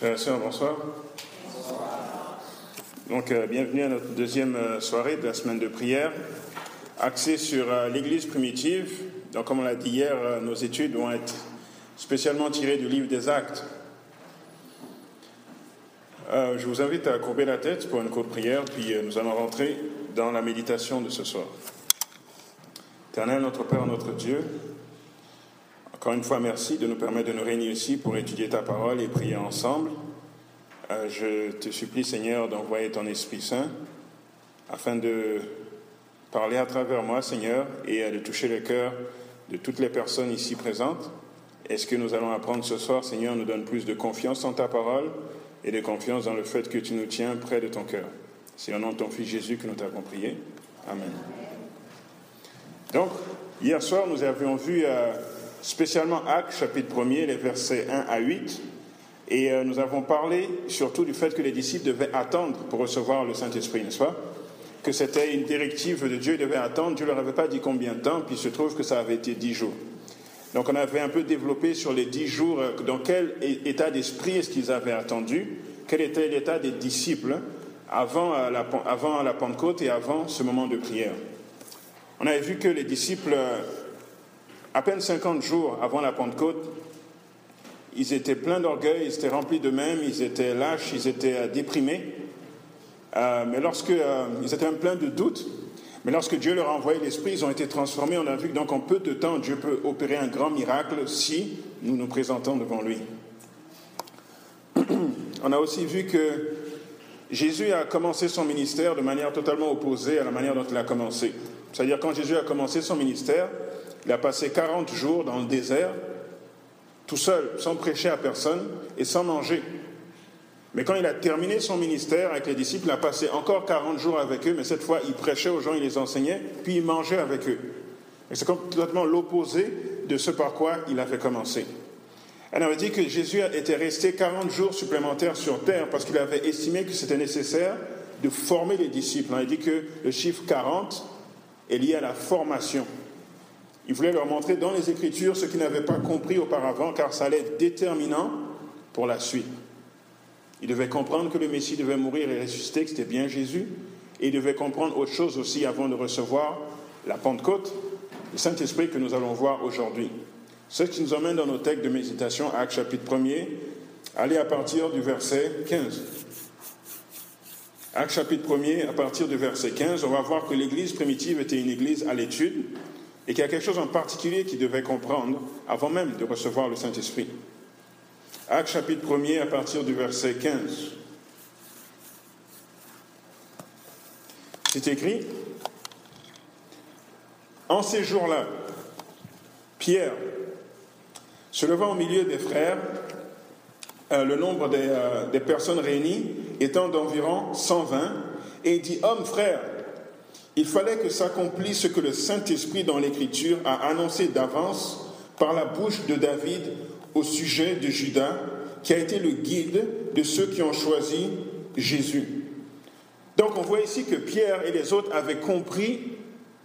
Sœurs, bonsoir. Donc, euh, bienvenue à notre deuxième euh, soirée de la semaine de prière, axée sur euh, l'Église primitive. Donc, comme on l'a dit hier, euh, nos études vont être spécialement tirées du livre des Actes. Euh, je vous invite à courber la tête pour une courte prière, puis euh, nous allons rentrer dans la méditation de ce soir. Éternel, notre Père, notre Dieu, encore une fois, merci de nous permettre de nous réunir ici pour étudier ta parole et prier ensemble. Euh, je te supplie, Seigneur, d'envoyer ton Esprit Saint afin de parler à travers moi, Seigneur, et euh, de toucher le cœur de toutes les personnes ici présentes. Et ce que nous allons apprendre ce soir, Seigneur, nous donne plus de confiance en ta parole et de confiance dans le fait que tu nous tiens près de ton cœur. C'est au nom de ton Fils Jésus que nous t'avons prié. Amen. Donc, hier soir, nous avions vu euh, spécialement Actes, chapitre 1er, les versets 1 à 8. Et euh, nous avons parlé surtout du fait que les disciples devaient attendre pour recevoir le Saint-Esprit, n'est-ce pas? Que c'était une directive de Dieu, ils devaient attendre. Dieu ne leur avait pas dit combien de temps, puis il se trouve que ça avait été dix jours. Donc on avait un peu développé sur les dix jours, euh, dans quel état d'esprit est-ce qu'ils avaient attendu, quel était l'état des disciples avant euh, la, avant la Pentecôte et avant ce moment de prière. On avait vu que les disciples, à peine 50 jours avant la Pentecôte, ils étaient pleins d'orgueil, ils étaient remplis d'eux-mêmes, ils étaient lâches, ils étaient euh, déprimés. Euh, mais lorsque euh, ils étaient pleins de doutes, mais lorsque Dieu leur a envoyé l'Esprit, ils ont été transformés. On a vu que donc en peu de temps, Dieu peut opérer un grand miracle si nous nous présentons devant lui. On a aussi vu que Jésus a commencé son ministère de manière totalement opposée à la manière dont il a commencé. C'est-à-dire quand Jésus a commencé son ministère, il a passé 40 jours dans le désert, tout seul, sans prêcher à personne et sans manger. Mais quand il a terminé son ministère avec les disciples, il a passé encore 40 jours avec eux, mais cette fois, il prêchait aux gens, il les enseignait, puis il mangeait avec eux. C'est complètement l'opposé de ce par quoi il avait commencé. Elle avait dit que Jésus était resté 40 jours supplémentaires sur terre parce qu'il avait estimé que c'était nécessaire de former les disciples. Elle dit que le chiffre 40 est lié à la formation. Il voulait leur montrer dans les Écritures ce qu'ils n'avaient pas compris auparavant, car ça allait être déterminant pour la suite. Ils devaient comprendre que le Messie devait mourir et ressusciter, que c'était bien Jésus, et ils devaient comprendre autre chose aussi avant de recevoir la Pentecôte, le Saint-Esprit que nous allons voir aujourd'hui. Ce qui nous emmène dans nos textes de méditation, Actes chapitre 1er, allez à partir du verset 15. Actes chapitre 1er, à partir du verset 15, on va voir que l'Église primitive était une Église à l'étude, et qu'il y a quelque chose en particulier qu'ils devaient comprendre avant même de recevoir le Saint-Esprit. Actes chapitre 1er à partir du verset 15. C'est écrit, En ces jours-là, Pierre, se levant au milieu des frères, euh, le nombre des, euh, des personnes réunies étant d'environ 120, et dit, Hommes, frères, il fallait que s'accomplisse ce que le Saint-Esprit dans l'Écriture a annoncé d'avance par la bouche de David au sujet de Judas, qui a été le guide de ceux qui ont choisi Jésus. Donc on voit ici que Pierre et les autres avaient compris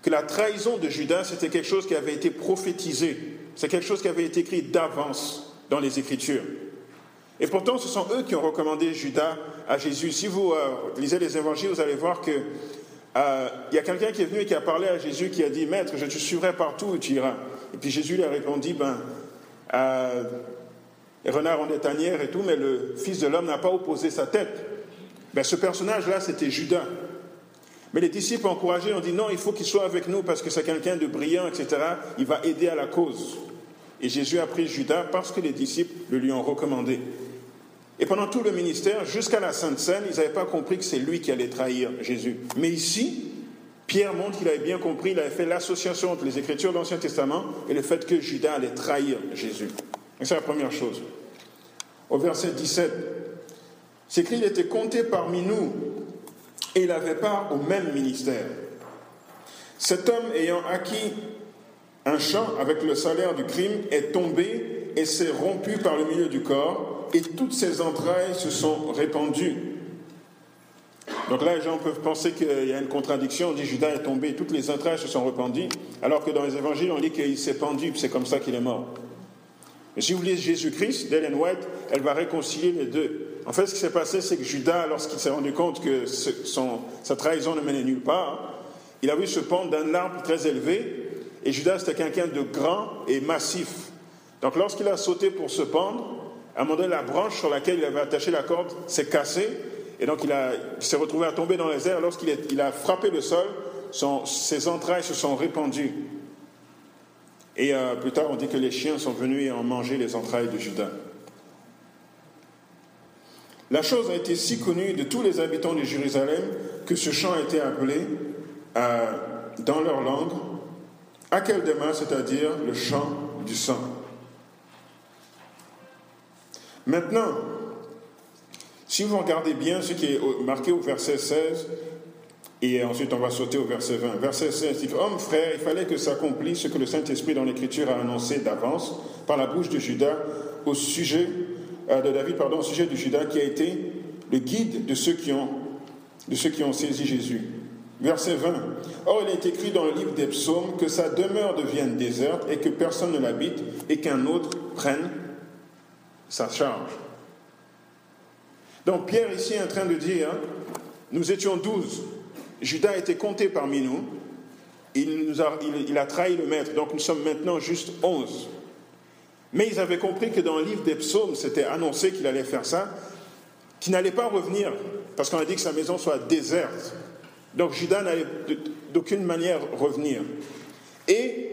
que la trahison de Judas, c'était quelque chose qui avait été prophétisé, c'est quelque chose qui avait été écrit d'avance dans les Écritures. Et pourtant, ce sont eux qui ont recommandé Judas à Jésus. Si vous euh, lisez les évangiles, vous allez voir que euh, il y a quelqu'un qui est venu et qui a parlé à Jésus, qui a dit, Maître, je te suivrai partout où tu iras. Et puis Jésus lui a répondu, ben, euh, les renards ont des tanières et tout, mais le Fils de l'homme n'a pas opposé sa tête. Ben, ce personnage-là, c'était Judas. Mais les disciples encouragés ont dit, non, il faut qu'il soit avec nous parce que c'est quelqu'un de brillant, etc. Il va aider à la cause. Et Jésus a pris Judas parce que les disciples le lui ont recommandé. Et pendant tout le ministère, jusqu'à la Sainte Seine, ils n'avaient pas compris que c'est lui qui allait trahir Jésus. Mais ici, Pierre montre qu'il avait bien compris, il avait fait l'association entre les Écritures de l'Ancien Testament et le fait que Judas allait trahir Jésus. Et c'est la première chose. Au verset 17, c'est écrit, il était compté parmi nous et il avait part au même ministère. Cet homme ayant acquis un champ avec le salaire du crime est tombé et s'est rompu par le milieu du corps et toutes ses entrailles se sont répandues. Donc là, les gens peuvent penser qu'il y a une contradiction. On dit Judas est tombé, toutes les entrailles se sont répandues, alors que dans les évangiles, on dit qu'il s'est pendu, c'est comme ça qu'il est mort. Mais si vous lisez Jésus-Christ, d'Ellen White, elle va réconcilier les deux. En fait, ce qui s'est passé, c'est que Judas, lorsqu'il s'est rendu compte que son, sa trahison ne menait nulle part, il a vu se pendre d'un arbre très élevé, et Judas était quelqu'un de grand et massif. Donc lorsqu'il a sauté pour se pendre, à un moment donné, la branche sur laquelle il avait attaché la corde s'est cassée, et donc il, s'est retrouvé à tomber dans les airs. Lorsqu'il a frappé le sol, ses entrailles se sont répandues. Et euh, plus tard, on dit que les chiens sont venus et ont mangé les entrailles de Judas. La chose a été si connue de tous les habitants de Jérusalem que ce chant a été appelé euh, dans leur langue Akeldema, c'est-à-dire le chant du sang. Maintenant, si vous regardez bien ce qui est marqué au verset 16, et ensuite on va sauter au verset 20. Verset 16 dit Homme, frère, il fallait que s'accomplisse ce que le Saint-Esprit dans l'Écriture a annoncé d'avance par la bouche de Judas au sujet euh, de David, pardon, au sujet de Judas qui a été le guide de ceux qui ont, de ceux qui ont saisi Jésus. Verset 20. Or, il est écrit dans le livre des psaumes que sa demeure devienne déserte et que personne ne l'habite et qu'un autre prenne sa charge. Donc Pierre ici est en train de dire, nous étions douze, Judas été compté parmi nous, il, nous a, il, a trahi le maître, donc nous sommes maintenant juste onze. Mais ils avaient compris que dans le livre des psaumes, c'était annoncé qu'il allait faire ça, qu'il n'allait pas revenir, parce qu'on a dit que sa maison soit déserte. Donc Judas n'allait d'aucune manière revenir. Et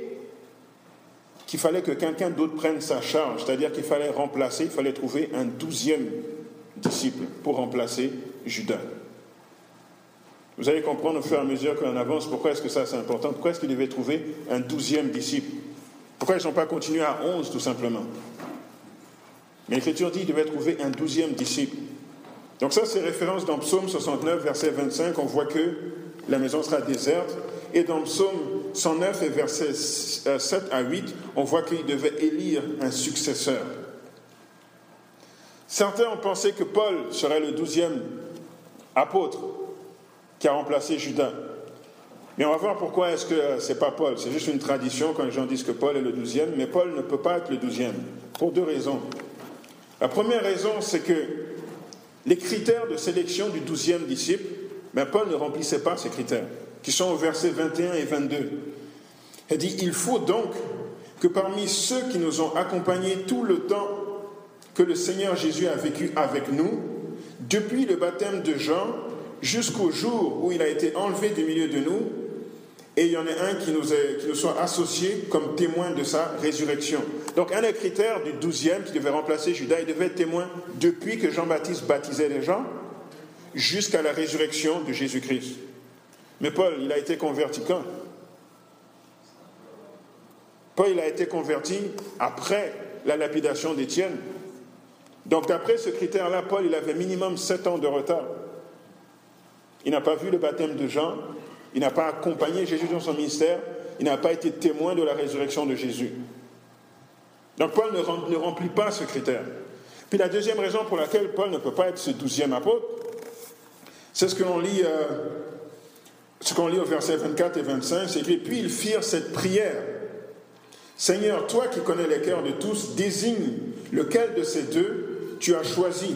qu'il fallait que quelqu'un d'autre prenne sa charge, c'est-à-dire qu'il fallait remplacer, il fallait trouver un douzième disciple pour remplacer Judas. Vous allez comprendre au fur et à mesure qu'on avance pourquoi est-ce que ça c'est important, pourquoi est-ce qu'il devait trouver un douzième disciple. Pourquoi ils n'ont pas continué à onze tout simplement. Mais l'Écriture dit qu'il devait trouver un douzième disciple. Donc ça c'est référence dans Psaume 69, verset 25, on voit que la maison sera déserte. Et dans Psaume 109 et versets 7 à 8, on voit qu'il devait élire un successeur. Certains ont pensé que Paul serait le douzième apôtre qui a remplacé Judas. Mais on va voir pourquoi est-ce que ce n'est pas Paul. C'est juste une tradition quand les gens disent que Paul est le douzième, mais Paul ne peut pas être le douzième, pour deux raisons. La première raison, c'est que les critères de sélection du douzième disciple, mais ben, Paul ne remplissait pas ces critères qui sont au verset 21 et 22. Elle dit, il faut donc que parmi ceux qui nous ont accompagnés tout le temps que le Seigneur Jésus a vécu avec nous, depuis le baptême de Jean jusqu'au jour où il a été enlevé du milieu de nous, et il y en a un qui nous, qui nous soit associé comme témoin de sa résurrection. Donc un des critères du douzième qui devait remplacer Judas, il devait être témoin depuis que Jean-Baptiste baptisait les gens jusqu'à la résurrection de Jésus-Christ. Mais Paul, il a été converti quand? Paul, il a été converti après la lapidation d'Étienne. Donc d'après ce critère-là, Paul, il avait minimum sept ans de retard. Il n'a pas vu le baptême de Jean, il n'a pas accompagné Jésus dans son ministère, il n'a pas été témoin de la résurrection de Jésus. Donc Paul ne remplit pas ce critère. Puis la deuxième raison pour laquelle Paul ne peut pas être ce douzième apôtre, c'est ce que l'on lit euh, ce qu'on lit au verset 24 et 25, c'est écrit Puis ils firent cette prière Seigneur, toi qui connais les cœurs de tous, désigne lequel de ces deux tu as choisi,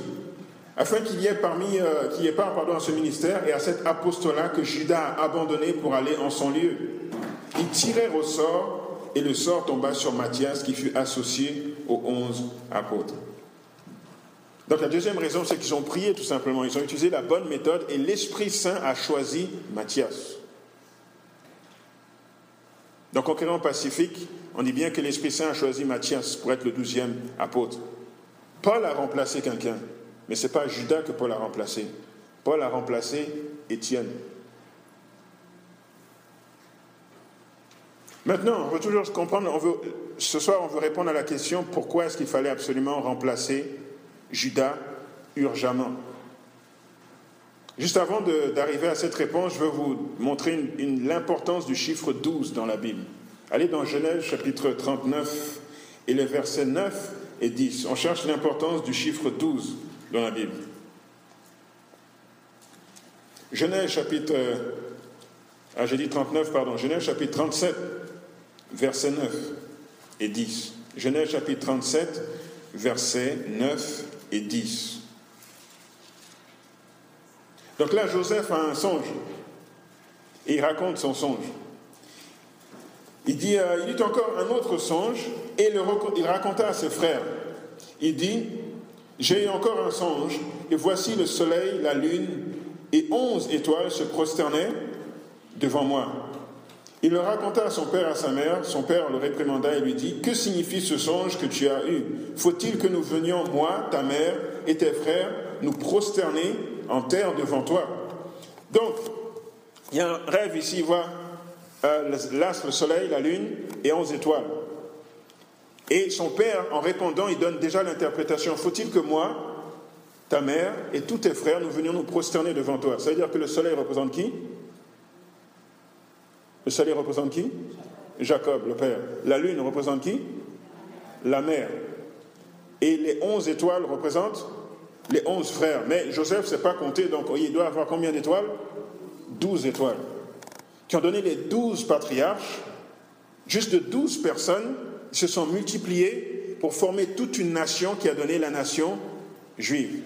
afin qu'il y ait parmi, euh, qu'il y ait part pardon, à ce ministère et à cet apostolat que Judas a abandonné pour aller en son lieu. Ils tirèrent au sort, et le sort tomba sur Matthias, qui fut associé aux onze apôtres. Donc la deuxième raison, c'est qu'ils ont prié tout simplement. Ils ont utilisé la bonne méthode et l'Esprit Saint a choisi Matthias. Donc en créant Pacifique, on dit bien que l'Esprit Saint a choisi Matthias pour être le douzième apôtre. Paul a remplacé quelqu'un, mais ce n'est pas Judas que Paul a remplacé. Paul a remplacé Étienne. Maintenant, on veut toujours comprendre, ce soir on veut répondre à la question pourquoi est-ce qu'il fallait absolument remplacer Judas urgemment. Juste avant d'arriver à cette réponse, je veux vous montrer l'importance du chiffre 12 dans la Bible. Allez dans Genèse chapitre 39 et les versets 9 et 10. On cherche l'importance du chiffre 12 dans la Bible. Genèse chapitre... Ah, j'ai dit 39, pardon. Genèse chapitre 37, versets 9 et 10. Genèse chapitre 37, versets 9 et 10. Donc là, Joseph a un songe. Et il raconte son songe. Il dit, euh, il dit encore un autre songe et il raconta à ses frères. Il dit, j'ai encore un songe et voici le soleil, la lune et onze étoiles se prosternaient devant moi. Il le raconta à son père et à sa mère. Son père le réprimanda et lui dit, Que signifie ce songe que tu as eu? Faut-il que nous venions, moi, ta mère et tes frères, nous prosterner en terre devant toi? Donc, il y a un rêve ici, il voit euh, l'astre, le soleil, la lune et onze étoiles. Et son père, en répondant, il donne déjà l'interprétation. Faut-il que moi, ta mère et tous tes frères, nous venions nous prosterner devant toi? Ça veut dire que le soleil représente qui? Le soleil représente qui? Jacob, le père. La lune représente qui? La mère. Et les onze étoiles représentent les onze frères. Mais Joseph ne sait pas compter, donc il doit avoir combien d'étoiles? Douze étoiles. Qui ont donné les douze patriarches. Juste douze personnes se sont multipliées pour former toute une nation qui a donné la nation juive.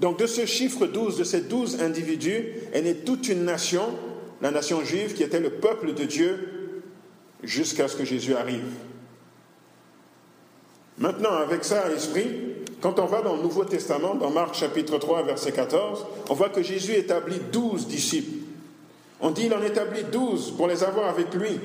Donc de ce chiffre 12, de ces douze individus, est née toute une nation la nation juive qui était le peuple de Dieu jusqu'à ce que Jésus arrive. Maintenant, avec ça à l'esprit, quand on va dans le Nouveau Testament, dans Marc chapitre 3, verset 14, on voit que Jésus établit douze disciples. On dit qu'il en établit douze pour les avoir avec lui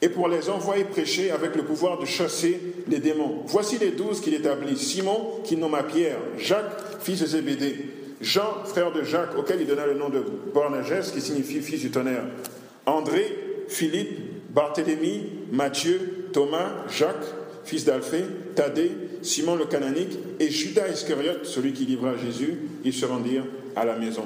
et pour les envoyer prêcher avec le pouvoir de chasser les démons. Voici les douze qu'il établit. Simon, qui nomma Pierre, Jacques, fils de Zébédée, Jean, frère de Jacques, auquel il donna le nom de Boanerges, qui signifie fils du tonnerre. André, Philippe, Barthélemy, Matthieu, Thomas, Jacques, fils d'Alphée, Thaddée, Simon le cananique et Judas Iscariote, celui qui livra Jésus, ils se rendirent à la maison.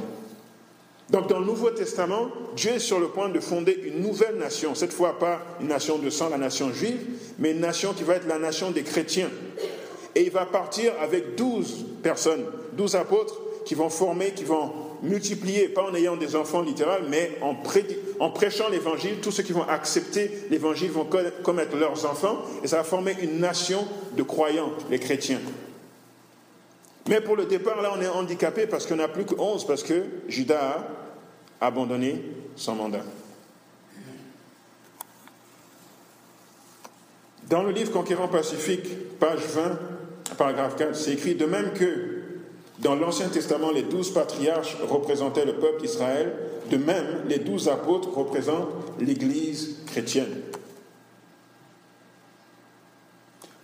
Donc dans le Nouveau Testament, Dieu est sur le point de fonder une nouvelle nation, cette fois pas une nation de sang, la nation juive, mais une nation qui va être la nation des chrétiens. Et il va partir avec douze personnes, douze apôtres, qui vont former, qui vont multiplier, pas en ayant des enfants littéraux, mais en, en prêchant l'évangile. Tous ceux qui vont accepter l'évangile vont commettre leurs enfants, et ça va former une nation de croyants, les chrétiens. Mais pour le départ, là, on est handicapé parce qu'on n'a plus que 11, parce que Judas a abandonné son mandat. Dans le livre Conquérant Pacifique, page 20, paragraphe 4, c'est écrit de même que dans l'Ancien Testament, les douze patriarches représentaient le peuple d'Israël. De même, les douze apôtres représentent l'Église chrétienne.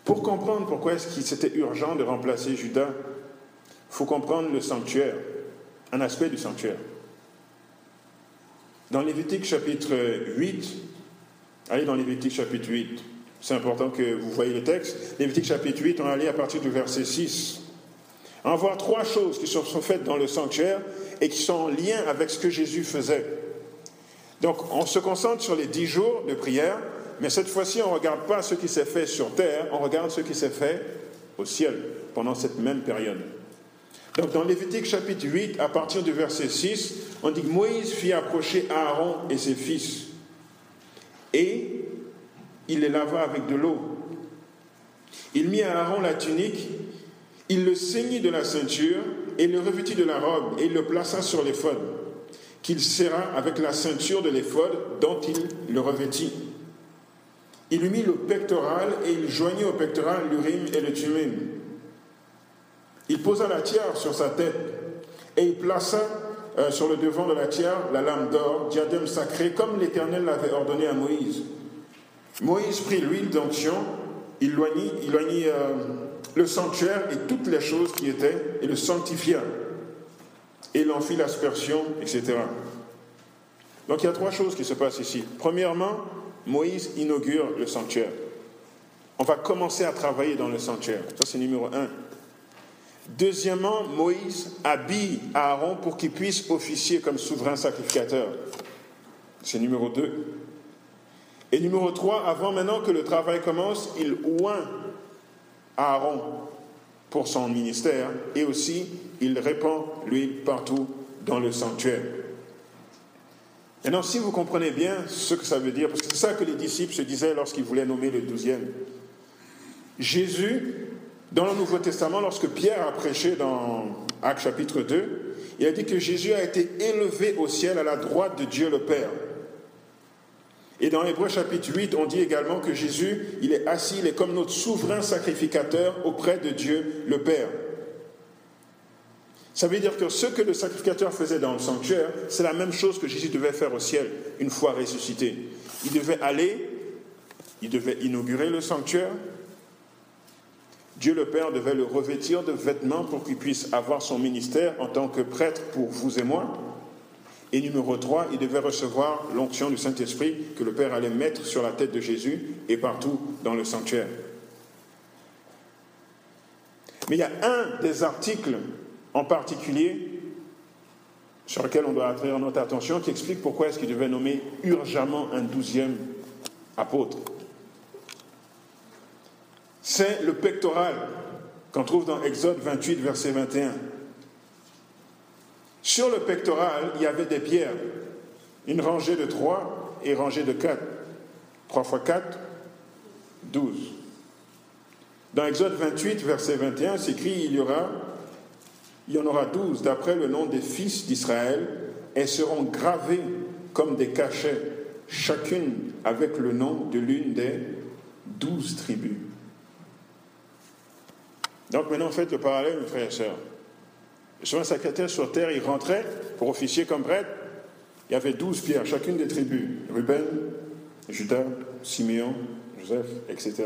Pour comprendre pourquoi est-ce qu'il c'était urgent de remplacer Judas, il faut comprendre le sanctuaire, un aspect du sanctuaire. Dans Lévitique chapitre 8, allez dans Lévitique chapitre 8, c'est important que vous voyez le texte. Lévitique chapitre 8, on aller à partir du verset 6. Va voir trois choses qui sont faites dans le sanctuaire et qui sont en lien avec ce que Jésus faisait. Donc, on se concentre sur les dix jours de prière, mais cette fois-ci, on ne regarde pas ce qui s'est fait sur terre, on regarde ce qui s'est fait au ciel pendant cette même période. Donc, dans Lévitique chapitre 8, à partir du verset 6, on dit que Moïse fit approcher Aaron et ses fils, et il les lava avec de l'eau. Il mit à Aaron la tunique il le ceignit de la ceinture et le revêtit de la robe et le plaça sur l'éphod, qu'il serra avec la ceinture de l'éphod dont il le revêtit. Il lui mit le pectoral et il joignit au pectoral l'urim et le tumim. Il posa la tiare sur sa tête et il plaça euh, sur le devant de la tiare la lame d'or, diadème sacré, comme l'Éternel l'avait ordonné à Moïse. Moïse prit l'huile d'onction, il loignit, il loignit euh, le sanctuaire et toutes les choses qui étaient, et le sanctifia. Et il en fit l'aspersion, etc. Donc il y a trois choses qui se passent ici. Premièrement, Moïse inaugure le sanctuaire. On va commencer à travailler dans le sanctuaire. Ça, c'est numéro un. Deuxièmement, Moïse habille Aaron pour qu'il puisse officier comme souverain sacrificateur. C'est numéro deux. Et numéro trois, avant maintenant que le travail commence, il oint Aaron pour son ministère et aussi il répand l'huile partout dans le sanctuaire. Maintenant, si vous comprenez bien ce que ça veut dire, parce que c'est ça que les disciples se disaient lorsqu'ils voulaient nommer le douzième, Jésus, dans le Nouveau Testament, lorsque Pierre a prêché dans Actes chapitre 2, Il a dit que Jésus a été élevé au ciel à la droite de Dieu le Père. Et dans Hébreu chapitre 8, on dit également que Jésus, il est assis, il est comme notre souverain sacrificateur auprès de Dieu le Père. Ça veut dire que ce que le sacrificateur faisait dans le sanctuaire, c'est la même chose que Jésus devait faire au ciel une fois ressuscité. Il devait aller, il devait inaugurer le sanctuaire. Dieu le Père devait le revêtir de vêtements pour qu'il puisse avoir son ministère en tant que prêtre pour vous et moi. Et numéro 3, il devait recevoir l'onction du Saint-Esprit que le Père allait mettre sur la tête de Jésus et partout dans le sanctuaire. Mais il y a un des articles en particulier sur lequel on doit attirer notre attention qui explique pourquoi est-ce qu'il devait nommer urgemment un douzième apôtre. C'est le pectoral qu'on trouve dans Exode 28, verset 21. Sur le pectoral, il y avait des pierres, une rangée de trois et rangée de quatre. Trois fois quatre, douze. Dans Exode 28, verset 21, c'est écrit il y aura, il y en aura douze d'après le nom des fils d'Israël, et seront gravés comme des cachets, chacune avec le nom de l'une des douze tribus. Donc maintenant, faites le parallèle, mes frères et sœurs. Sur un secrétaire sur terre, il rentrait pour officier comme prêtre. Il y avait douze pierres, chacune des tribus Ruben, Judas, Siméon, Joseph, etc.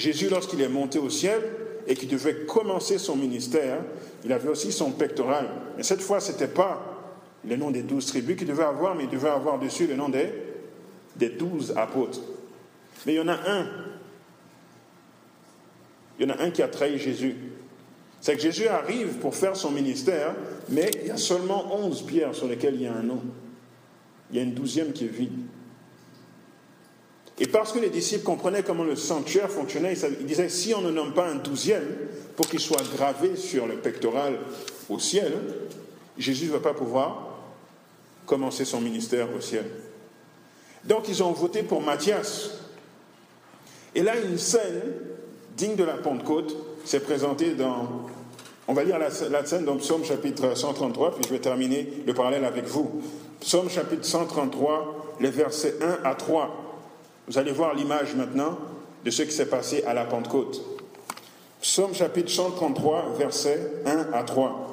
Jésus, lorsqu'il est monté au ciel et qu'il devait commencer son ministère, il avait aussi son pectoral. Mais cette fois, ce n'était pas le nom des douze tribus qu'il devait avoir, mais il devait avoir dessus le nom des, des douze apôtres. Mais il y en a un. Il y en a un qui a trahi Jésus. C'est que Jésus arrive pour faire son ministère, mais il y a seulement onze pierres sur lesquelles il y a un nom. Il y a une douzième qui est vide. Et parce que les disciples comprenaient comment le sanctuaire fonctionnait, ils disaient si on ne nomme pas un douzième pour qu'il soit gravé sur le pectoral au ciel, Jésus ne va pas pouvoir commencer son ministère au ciel. Donc ils ont voté pour Matthias. Et là, une scène digne de la Pentecôte s'est présentée dans on va lire la, scène dans Psaume chapitre 133, puis je vais terminer le parallèle avec vous. Psaume chapitre 133, les versets 1 à 3. Vous allez voir l'image maintenant de ce qui s'est passé à la Pentecôte. Psaume chapitre 133, versets 1 à 3.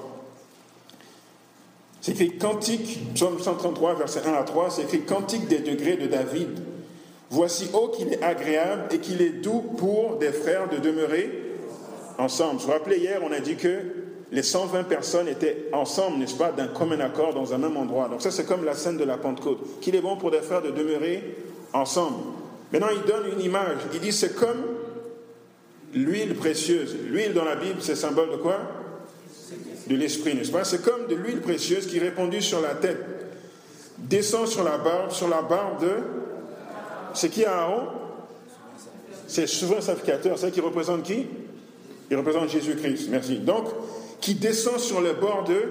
C'est écrit Cantique, Psaume 133, versets 1 à 3, c'est écrit Cantique des degrés de David. Voici, ô qu'il est agréable et qu'il est doux pour des frères de demeurer ensemble. Vous vous rappelez, hier, on a dit que les 120 personnes étaient ensemble, n'est-ce pas, d'un commun accord dans un même endroit. Donc ça, c'est comme la scène de la Pentecôte, qu'il est bon pour des frères de demeurer ensemble. Maintenant, il donne une image. Il dit, c'est comme l'huile précieuse. L'huile dans la Bible, c'est symbole de quoi? De l'esprit, n'est-ce pas? C'est comme de l'huile précieuse qui, répandue sur la tête, descend sur la barbe, sur la barbe de... C'est qui Aaron? C'est souvent sacrificateur. C'est qui représente qui? Il représente Jésus-Christ, merci. Donc, qui descend sur le bord de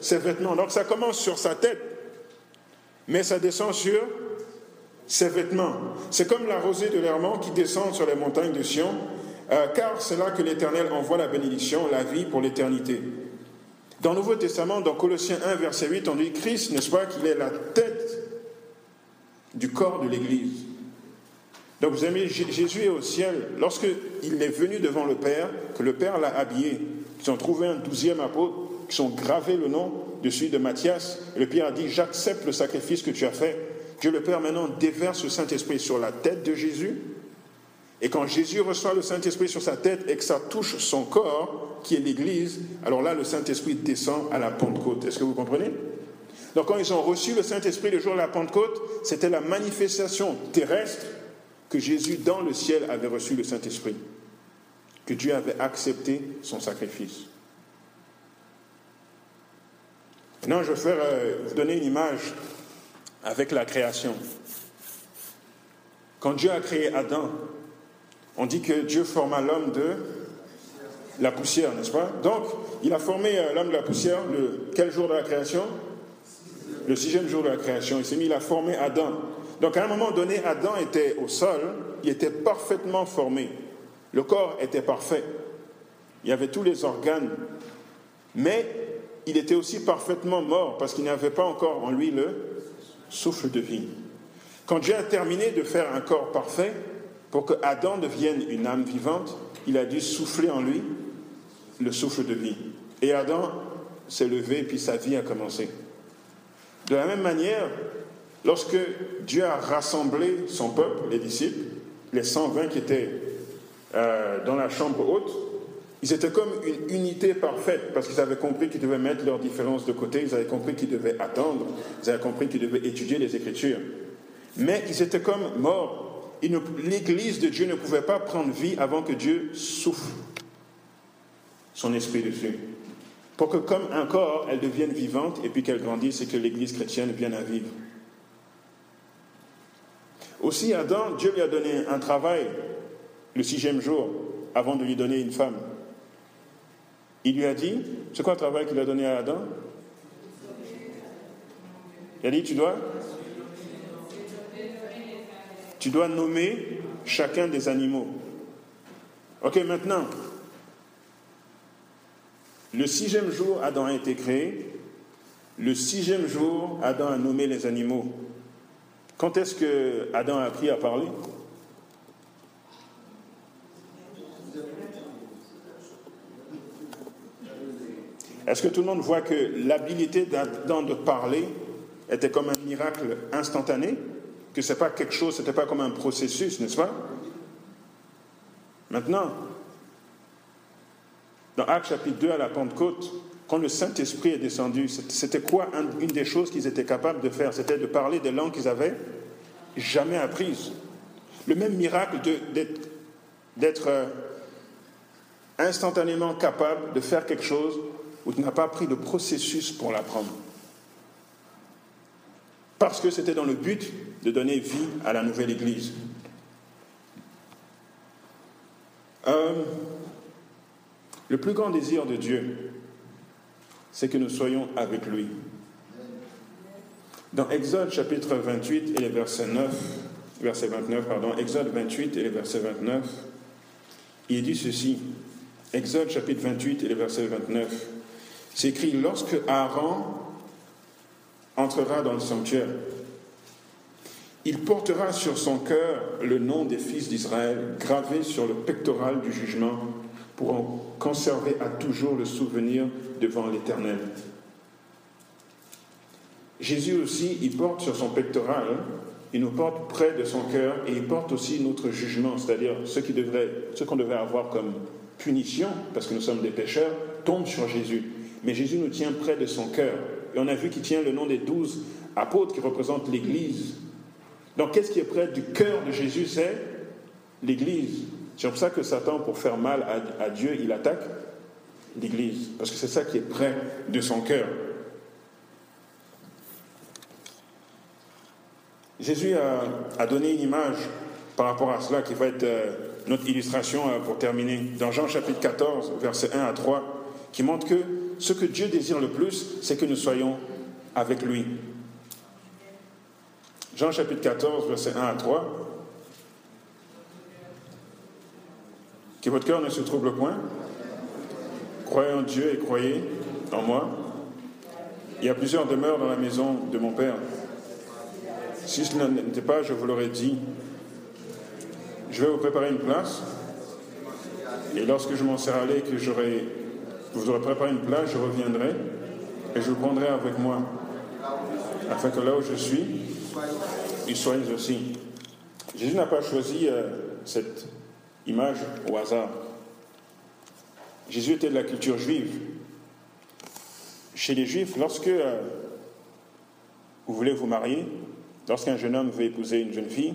ses vêtements. Donc, ça commence sur sa tête, mais ça descend sur ses vêtements. C'est comme la rosée de l'Hermont qui descend sur les montagnes de Sion, euh, car c'est là que l'Éternel envoie la bénédiction, la vie pour l'éternité. Dans le Nouveau Testament, dans Colossiens 1, verset 8, on dit Christ, n'est-ce pas, qu'il est la tête du corps de l'Église. Donc vous aimez, Jésus est au ciel. Lorsqu'il est venu devant le Père, que le Père l'a habillé, ils ont trouvé un douzième apôtre, qui ont gravé le nom dessus de Matthias. Et le Père a dit, j'accepte le sacrifice que tu as fait. Dieu le Père maintenant déverse le Saint-Esprit sur la tête de Jésus. Et quand Jésus reçoit le Saint-Esprit sur sa tête et que ça touche son corps, qui est l'Église, alors là, le Saint-Esprit descend à la Pentecôte. Est-ce que vous comprenez? Donc quand ils ont reçu le Saint-Esprit le jour de la Pentecôte, c'était la manifestation terrestre que Jésus dans le ciel avait reçu le Saint-Esprit, que Dieu avait accepté son sacrifice. Maintenant, je vais euh, vous donner une image avec la création. Quand Dieu a créé Adam, on dit que Dieu forma l'homme de la poussière, n'est-ce pas? Donc, il a formé euh, l'homme de la poussière le quel jour de la création? Le sixième jour de la création. Il s'est mis, il a formé Adam. Donc à un moment donné, Adam était au sol, il était parfaitement formé. Le corps était parfait. Il y avait tous les organes Mais il était aussi parfaitement mort parce qu'il n'avait pas encore en lui le souffle de vie. Quand Dieu a terminé de faire un corps parfait, pour que Adam devienne une âme vivante, il a dû souffler en lui le souffle de vie. Et Adam s'est levé et puis sa vie a commencé. De la même manière, lorsque Dieu a rassemblé son peuple, les disciples, les 120 qui étaient euh, dans la chambre haute, ils étaient comme une unité parfaite parce qu'ils avaient compris qu'ils devaient mettre leurs différences de côté, ils avaient compris qu'ils devaient attendre, ils avaient compris qu'ils devaient étudier les Écritures. Mais ils étaient comme morts. L'Église de Dieu ne pouvait pas prendre vie avant que Dieu souffle son esprit dessus. Pour que comme un corps, elle devienne vivante et puis qu'elle grandisse et que l'Église chrétienne vienne à vivre. Aussi, Adam, Dieu lui a donné un travail le sixième jour avant de lui donner une femme. Il lui a dit, c'est quoi le travail qu'il a donné à Adam? Il a dit, tu dois Tu dois nommer chacun des animaux. Ok, maintenant, le sixième jour, Adam a été créé. Le sixième jour, Adam a nommé les animaux. Quand est-ce que Adam a appris à parler? Est-ce que tout le monde voit que l'habilité d'Adam de parler était comme un miracle instantané? Que ce n'est pas quelque chose, ce n'était pas comme un processus, n'est-ce pas? Maintenant, dans Actes chapitre 2 à la Pentecôte, quand le Saint-Esprit est descendu, c'était quoi une des choses qu'ils étaient capables de faire? C'était de parler des langues qu'ils avaient jamais apprises. Le même miracle d'être euh, instantanément capable de faire quelque chose où tu n'as pas pris de processus pour l'apprendre. Parce que c'était dans le but de donner vie à la nouvelle Église. Euh, le plus grand désir de Dieu, c'est que nous soyons avec lui. Dans Exode chapitre 28 et les versets 9, verset 29, pardon, Exode 28 et les versets 29, il dit ceci. Exode chapitre 28 et les versets 29. C'est écrit Lorsque Aaron entrera dans le sanctuaire, il portera sur son cœur le nom des fils d'Israël gravé sur le pectoral du jugement pour en conserver à toujours le souvenir devant l'Éternel. Jésus aussi, il porte sur son pectoral, il nous porte près de son cœur et il porte aussi notre jugement, c'est-à-dire ce qu'on devrait, avoir comme punition, parce que nous sommes des pécheurs, tombe sur Jésus. Mais Jésus nous tient près de son cœur. Et on a vu qu'il tient le nom des douze apôtres qui représentent l'Église. Donc qu'est-ce qui est près du cœur de Jésus? C'est l'Église. C'est pour ça que Satan, pour faire mal à, Dieu, il attaque l'Église. Parce que c'est ça qui est près de son cœur. Jésus a, donné une image par rapport à cela qui va être euh, notre illustration euh, pour terminer. Dans Jean chapitre 14, versets 1 à 3, qui montre que ce que Dieu désire le plus, c'est que nous soyons avec lui. Jean chapitre 14, versets 1 à 3. Que votre cœur ne se trouble point. Croyez en Dieu et croyez en moi. Il y a plusieurs demeures dans la maison de mon Père. Si ce n'était pas, je vous l'aurais dit. Je vais vous préparer une place. Et lorsque je m'en serai allé, que j'aurai, vous aurez préparé une place, je reviendrai et je vous prendrai avec moi, afin que là où je suis, ils soient aussi. Jésus n'a pas choisi euh, cette image au hasard. Jésus était de la culture juive. Chez les juifs, lorsque euh, vous voulez vous marier, lorsqu'un jeune homme veut épouser une jeune fille,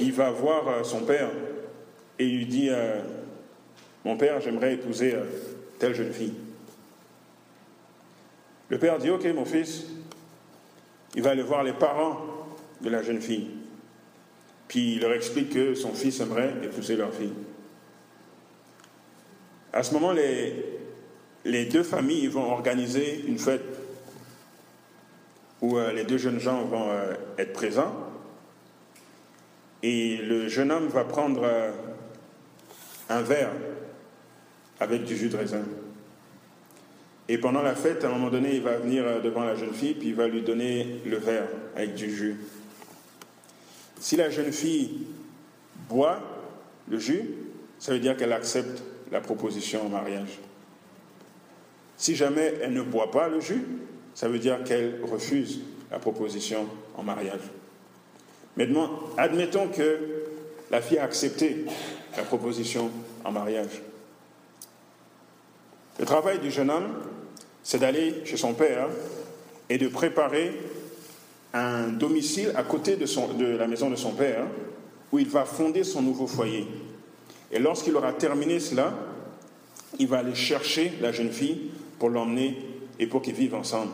il va voir euh, son père et lui dit euh, Mon père, j'aimerais épouser telle jeune fille. Le père dit Ok, mon fils, il va aller voir les parents de la jeune fille. Puis il leur explique que son fils aimerait épouser leur fille. À ce moment, les, les deux familles vont organiser une fête où euh, les deux jeunes gens vont euh, être présents. Et le jeune homme va prendre euh, un verre avec du jus de raisin. Et pendant la fête, à un moment donné, il va venir devant la jeune fille, puis il va lui donner le verre avec du jus. Si la jeune fille boit le jus, ça veut dire qu'elle accepte la proposition en mariage. Si jamais elle ne boit pas le jus, ça veut dire qu'elle refuse la proposition en mariage. Maintenant, admettons que la fille a accepté la proposition en mariage. Le travail du jeune homme, c'est d'aller chez son père et de préparer un domicile à côté de, la maison de son père où il va fonder son nouveau foyer. Et lorsqu'il aura terminé cela, il va aller chercher la jeune fille pour l'emmener et pour qu'ils vivent ensemble.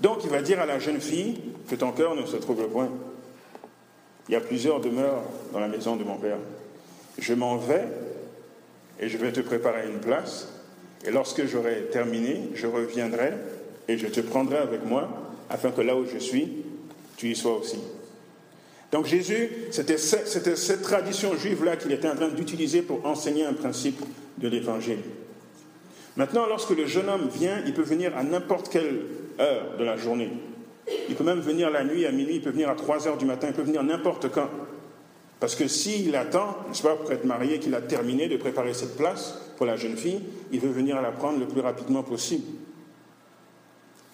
Donc il va dire à la jeune fille que ton cœur ne se trouve point. Il y a plusieurs demeures dans la maison de mon père. Je m'en vais et je vais te préparer une place. Et lorsque j'aurai terminé, je reviendrai et je te prendrai avec moi afin que là où je suis, tu y sois aussi. Donc Jésus, c'était cette tradition juive-là qu'il était en train d'utiliser pour enseigner un principe de l'Évangile. Maintenant, lorsque le jeune homme vient, il peut venir à n'importe quelle heure de la journée. Il peut même venir la nuit, à minuit, il peut venir à 3 heures du matin, il peut venir n'importe quand. Parce que s'il attend, n'est-ce pas, pour être marié, qu'il a terminé de préparer cette place pour la jeune fille, il veut venir la prendre le plus rapidement possible.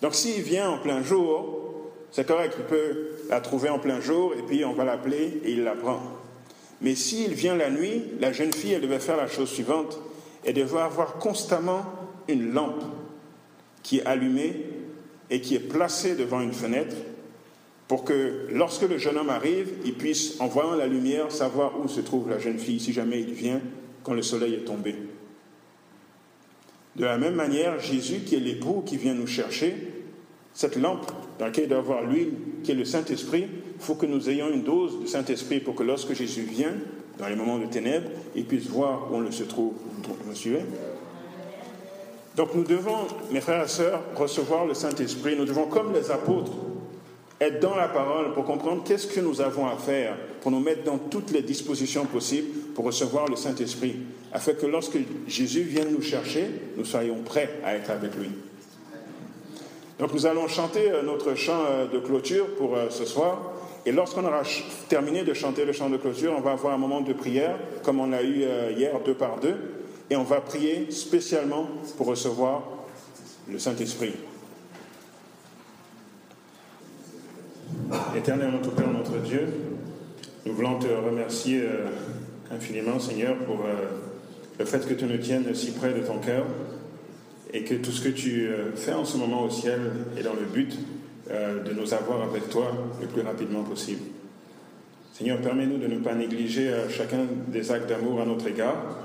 Donc s'il vient en plein jour, c'est correct, il peut la trouver en plein jour et puis on va l'appeler et il la prend. Mais s'il vient la nuit, la jeune fille, elle devait faire la chose suivante, elle devait avoir constamment une lampe qui est allumée et qui est placée devant une fenêtre pour que lorsque le jeune homme arrive, il puisse, en voyant la lumière, savoir où se trouve la jeune fille si jamais il vient quand le soleil est tombé. De la même manière, Jésus, qui est l'époux qui vient nous chercher, cette lampe dans laquelle il doit avoir l'huile, qui est le Saint-Esprit, il faut que nous ayons une dose de Saint-Esprit pour que lorsque Jésus vient, dans les moments de ténèbres, il puisse voir où on se trouve. Vous me suivez? Donc nous devons, mes frères et sœurs, recevoir le Saint-Esprit. Nous devons, comme les apôtres, être dans la parole pour comprendre qu'est-ce que nous avons à faire, pour nous mettre dans toutes les dispositions possibles pour recevoir le Saint-Esprit, afin que lorsque Jésus vienne nous chercher, nous soyons prêts à être avec lui. Donc nous allons chanter euh, notre chant euh, de clôture pour euh, ce soir. Et lorsqu'on aura terminé de chanter le chant de clôture, on va avoir un moment de prière, comme on l'a eu hier, deux par deux, et on va prier spécialement pour recevoir le Saint-Esprit. Éternel notre Père, notre Dieu, nous voulons te remercier infiniment, Seigneur, pour le fait que tu nous tiennes si près de ton cœur et que tout ce que tu euh, fais en ce moment au ciel est dans le but euh, de nous avoir avec toi le plus rapidement possible. Seigneur, permets-nous de ne pas négliger euh, chacun des actes d'amour à notre égard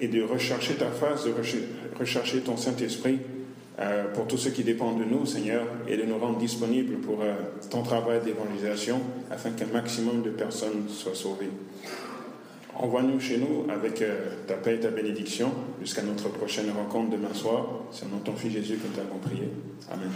et de rechercher ta face, de rechercher ton Saint-Esprit pour tout ce qui dépend de nous, Seigneur, et de nous rendre disponibles pour ton travail d'évangélisation afin qu'un maximum de personnes soient sauvées. Envoie-nous chez nous avec euh, ta paix et ta bénédiction jusqu'à notre prochaine rencontre demain soir. C'est en ton Fils Jésus que nous t'avons prié. Amen.